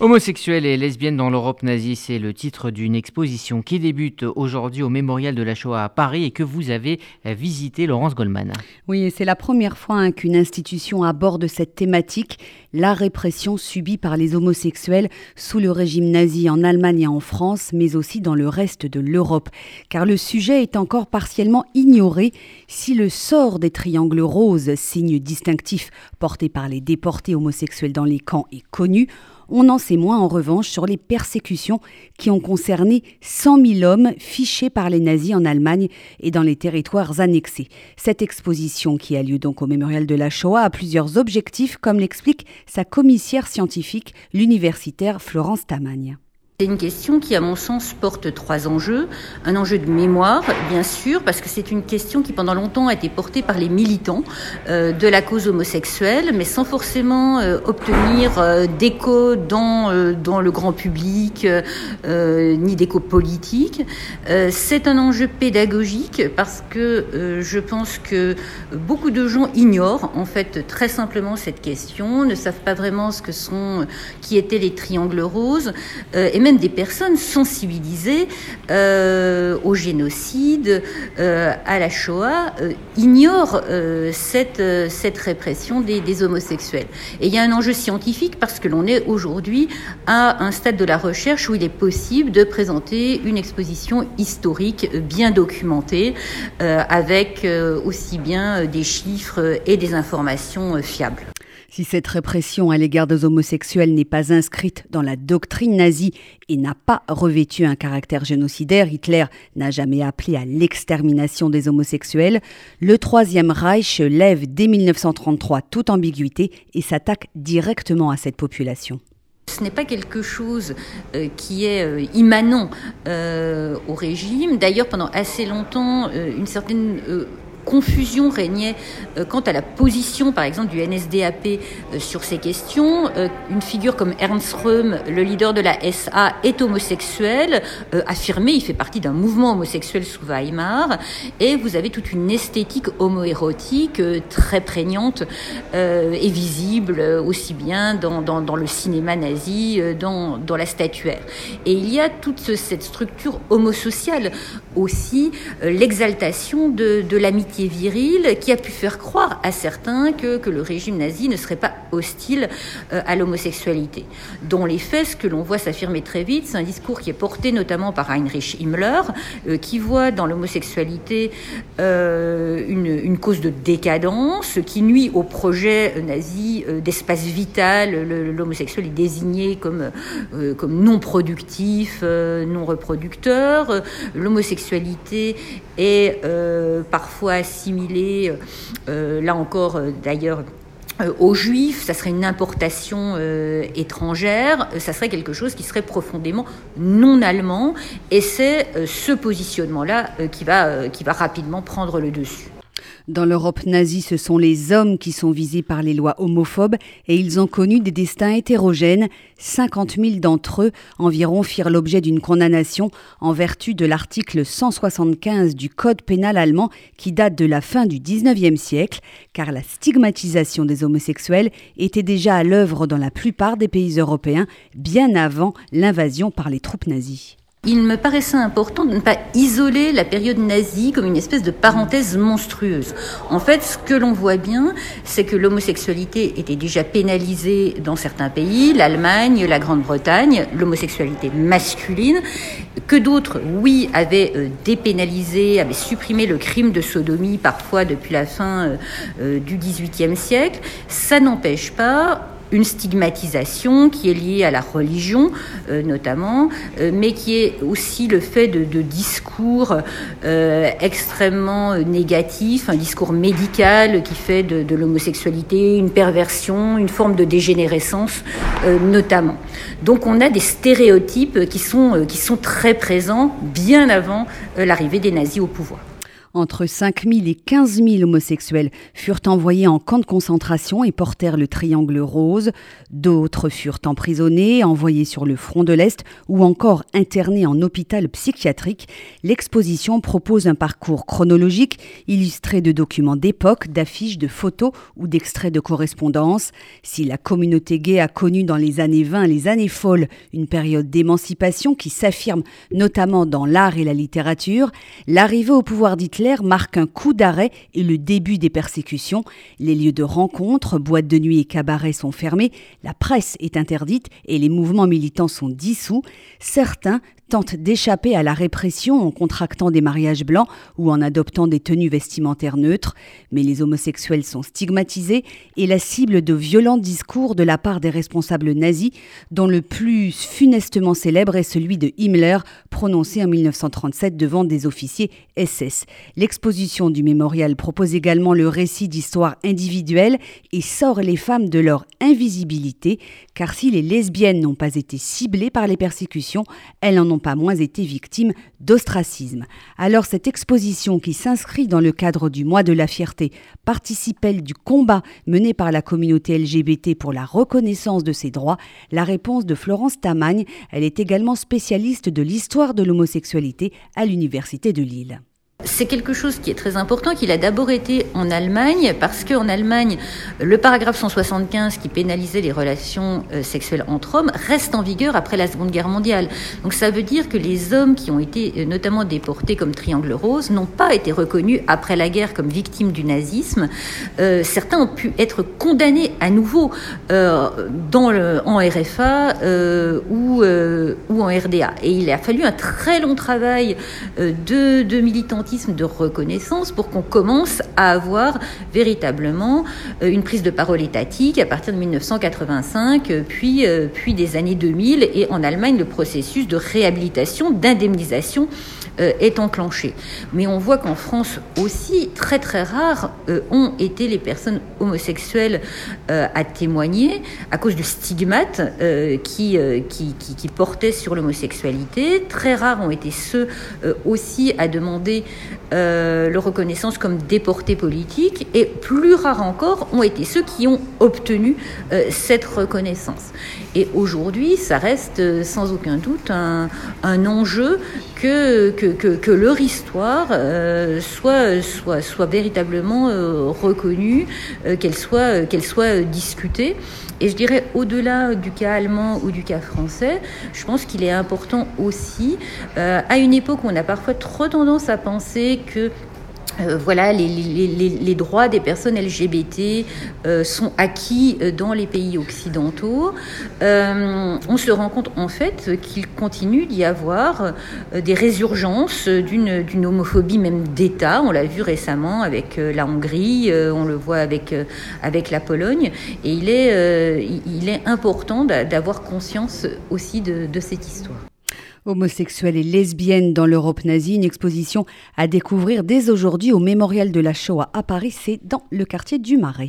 Homosexuels et lesbiennes dans l'Europe nazie, c'est le titre d'une exposition qui débute aujourd'hui au Mémorial de la Shoah à Paris et que vous avez visité, Laurence Goldman. Oui, c'est la première fois hein, qu'une institution aborde cette thématique, la répression subie par les homosexuels sous le régime nazi en Allemagne et en France, mais aussi dans le reste de l'Europe. Car le sujet est encore partiellement ignoré. Si le sort des triangles roses, signe distinctif porté par les déportés homosexuels dans les camps, est connu, on en sait moins en revanche sur les persécutions qui ont concerné 100 000 hommes fichés par les nazis en Allemagne et dans les territoires annexés. Cette exposition qui a lieu donc au mémorial de la Shoah a plusieurs objectifs comme l'explique sa commissaire scientifique, l'universitaire Florence Tamagne. C'est une question qui, à mon sens, porte trois enjeux. Un enjeu de mémoire, bien sûr, parce que c'est une question qui, pendant longtemps, a été portée par les militants euh, de la cause homosexuelle, mais sans forcément euh, obtenir euh, d'écho dans, dans le grand public, ni d'écho politique. c'est un enjeu pédagogique parce que je pense que beaucoup de gens ignorent, en fait, très simplement cette question, ne savent pas vraiment ce que sont, qui étaient les triangles roses, et même des personnes sensibilisées euh, au génocide, euh, à la Shoah, euh, ignorent cette, cette répression des, des, homosexuels. Et il y a un enjeu scientifique parce que l'on est aujourd'hui à un stade de la recherche où il est possible de présenter une exposition historique bien documentée, avec aussi bien des chiffres et des informations fiables. Si cette répression à l'égard des homosexuels n'est pas inscrite dans la doctrine nazie et n'a pas revêtu un caractère génocidaire, Hitler n'a jamais appelé à l'extermination des homosexuels, le Troisième Reich lève dès 1933 toute ambiguïté et s'attaque directement à cette population. Ce n'est pas quelque chose euh, qui est euh, immanent euh, au régime. D'ailleurs, pendant assez longtemps, une certaine confusion régnait euh, quant à la position, par exemple, du NSDAP euh, sur ces questions. Euh, une figure comme Ernst Röhm, le leader de la SA, est homosexuel, affirmé, il fait partie d'un mouvement homosexuel sous Weimar, et vous avez toute une esthétique homoérotique très prégnante et visible aussi bien dans, dans, le cinéma nazi, dans, dans la statuaire. Et il y a toute cette structure homosociale aussi, l'exaltation de, de l'amitié viril qui a pu faire croire à certains que le régime nazi ne serait pas hostile euh, à l'homosexualité. Dans les faits, ce que l'on voit s'affirmer très vite, c'est un discours qui est porté notamment par Heinrich Himmler, euh, qui voit dans l'homosexualité euh, une, cause de décadence, qui nuit au projet nazi d'espace vital. L'homosexuel est désigné comme, comme non productif, non reproducteur. L'homosexualité est parfois assimilé, euh, là encore d'ailleurs, aux juifs, ça serait une importation étrangère, ça serait quelque chose qui serait profondément non allemand, et c'est ce positionnement-là qui, va, qui va rapidement prendre le dessus. Dans l'Europe nazie, ce sont les hommes qui sont visés par les lois homophobes et ils ont connu des destins hétérogènes. 50 000 d'entre eux environ firent l'objet d'une condamnation en vertu de l'article 175 du Code pénal allemand qui date de la fin du 19e siècle, car la stigmatisation des homosexuels était déjà à l'œuvre dans la plupart des pays européens bien avant l'invasion par les troupes nazies. Il me paraissait important de ne pas isoler la période nazie comme une espèce de parenthèse monstrueuse. En fait, ce que l'on voit bien, c'est que l'homosexualité était déjà pénalisée dans certains pays, l'Allemagne, la Grande-Bretagne, l'homosexualité masculine, que d'autres, oui, avaient euh, dépénalisé, avaient supprimé le crime de sodomie parfois depuis la fin euh, euh, du XVIIIe siècle. Ça n'empêche pas une stigmatisation qui est liée à la religion euh, notamment, euh, mais qui est aussi le fait de, discours euh, extrêmement négatifs, un discours médical qui fait de, l'homosexualité une perversion, une forme de dégénérescence notamment. Donc on a des stéréotypes qui sont très présents bien avant l'arrivée des nazis au pouvoir. Entre 5 000 et 15 000 homosexuels furent envoyés en camp de concentration et portèrent le triangle rose. D'autres furent emprisonnés, envoyés sur le front de l'Est ou encore internés en hôpital psychiatrique. L'exposition propose un parcours chronologique illustré de documents d'époque, d'affiches, de photos ou d'extraits de correspondance. Si la communauté gay a connu dans les années 20, les années folles, une période d'émancipation qui s'affirme notamment dans l'art et la littérature, l'arrivée au pouvoir d'Hitler marque un coup d'arrêt et le début des persécutions. Les lieux de rencontre, boîtes de nuit et cabarets sont fermés, la presse est interdite et les mouvements militants sont dissous. Certains tentent d'échapper à la répression en contractant des mariages blancs ou en adoptant des tenues vestimentaires neutres, mais les homosexuels sont stigmatisés et la cible de violents discours de la part des responsables nazis, dont le plus funestement célèbre est celui de Himmler, prononcé en 1937 devant des officiers SS. L'exposition du mémorial propose également le récit d'histoires individuelles et sort les femmes de leur invisibilité, car si les lesbiennes n'ont pas été ciblées par les persécutions, elles en ont pas moins été victimes d'ostracisme. Alors cette exposition qui s'inscrit dans le cadre du mois de la fierté participe-t-elle du combat mené par la communauté LGBT pour la reconnaissance de ses droits? La réponse de Florence Tamagne, elle est également spécialiste de l'histoire de l'homosexualité à l'Université de Lille. C'est quelque chose qui est très important, qu'il a d'abord été en Allemagne, parce qu'en Allemagne, le paragraphe 175 qui pénalisait les relations euh, sexuelles entre hommes reste en vigueur après la Seconde Guerre mondiale. Donc ça veut dire que les hommes qui ont été euh, notamment déportés comme Triangle Rose n'ont pas été reconnus après la guerre comme victimes du nazisme. Euh, certains ont pu être condamnés à nouveau en RFA ou, en RDA. Et il a fallu un très long travail de militantisme de reconnaissance pour qu'on commence à avoir véritablement euh, une prise de parole étatique à partir de 1985, euh, puis, euh, puis des années 2000, et en Allemagne, le processus de réhabilitation, d'indemnisation est enclenché. Mais on voit qu'en France aussi, très très rares ont été les personnes homosexuelles à témoigner à cause du stigmate qui, qui, qui, portait sur l'homosexualité. Très rares ont été ceux aussi à demander euh, le reconnaissance comme déporté politique, et plus rares encore ont été ceux qui ont obtenu euh, cette reconnaissance. Et aujourd'hui, ça reste euh, sans aucun doute un, enjeu que, que, leur histoire soit, soit, soit véritablement reconnue, qu'elle soit, qu'elle soit discutée. Et je dirais, au-delà du cas allemand ou du cas français, je pense qu'il est important aussi, euh, à une époque où on a parfois trop tendance à penser que euh, voilà, les, droits des personnes LGBT euh, sont acquis euh, dans les pays occidentaux. on se rend compte en fait qu'il continue d'y avoir des résurgences d'une homophobie même d'État. On l'a vu récemment avec la Hongrie, on le voit avec, avec la Pologne. Et il est, il est important d'avoir conscience aussi de cette histoire. Homosexuels et lesbiennes dans l'Europe nazie, une exposition à découvrir dès aujourd'hui au Mémorial de la Shoah à Paris, c'est dans le quartier du Marais.